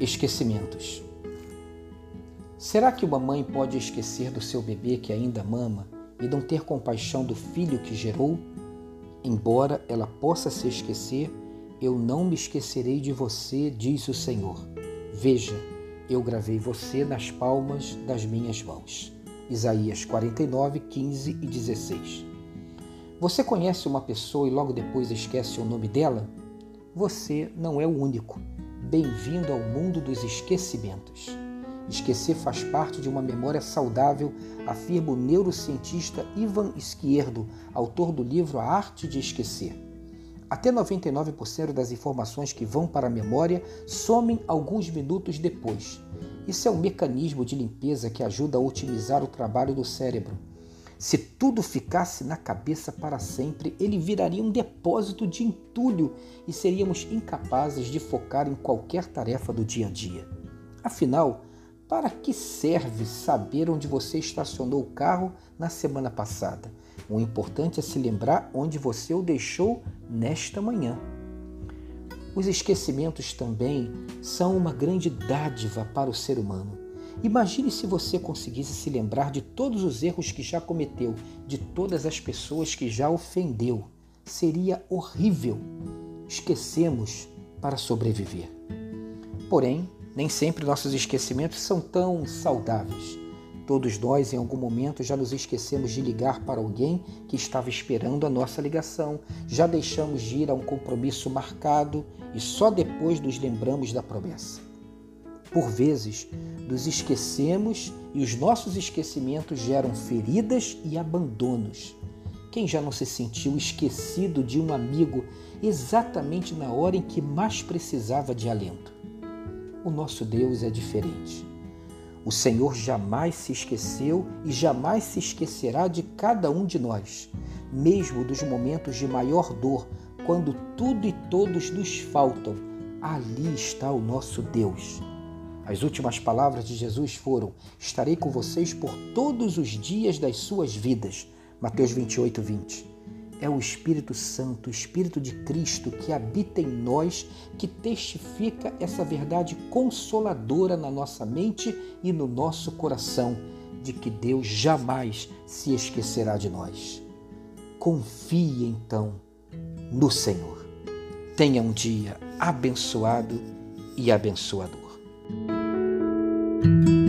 Esquecimentos. Será que uma mãe pode esquecer do seu bebê que ainda mama e não ter compaixão do filho que gerou? Embora ela possa se esquecer, eu não me esquecerei de você, diz o Senhor. Veja, eu gravei você nas palmas das minhas mãos. Isaías 49, 15 e 16. Você conhece uma pessoa e logo depois esquece o nome dela? Você não é o único. Bem-vindo ao mundo dos esquecimentos. Esquecer faz parte de uma memória saudável, afirma o neurocientista Ivan Esquerdo, autor do livro A Arte de Esquecer. Até 99% das informações que vão para a memória somem alguns minutos depois. Isso é um mecanismo de limpeza que ajuda a otimizar o trabalho do cérebro. Se tudo ficasse na cabeça para sempre, ele viraria um depósito de entulho e seríamos incapazes de focar em qualquer tarefa do dia a dia. Afinal, para que serve saber onde você estacionou o carro na semana passada? O importante é se lembrar onde você o deixou nesta manhã. Os esquecimentos também são uma grande dádiva para o ser humano. Imagine se você conseguisse se lembrar de todos os erros que já cometeu, de todas as pessoas que já ofendeu. Seria horrível. Esquecemos para sobreviver. Porém, nem sempre nossos esquecimentos são tão saudáveis. Todos nós, em algum momento, já nos esquecemos de ligar para alguém que estava esperando a nossa ligação, já deixamos de ir a um compromisso marcado e só depois nos lembramos da promessa. Por vezes, nos esquecemos e os nossos esquecimentos geram feridas e abandonos. Quem já não se sentiu esquecido de um amigo exatamente na hora em que mais precisava de alento? O nosso Deus é diferente. O Senhor jamais se esqueceu e jamais se esquecerá de cada um de nós, mesmo dos momentos de maior dor, quando tudo e todos nos faltam. Ali está o nosso Deus. As últimas palavras de Jesus foram: Estarei com vocês por todos os dias das suas vidas. Mateus 28, 20. É o Espírito Santo, o Espírito de Cristo que habita em nós, que testifica essa verdade consoladora na nossa mente e no nosso coração, de que Deus jamais se esquecerá de nós. Confie então no Senhor. Tenha um dia abençoado e abençoador. Thank you.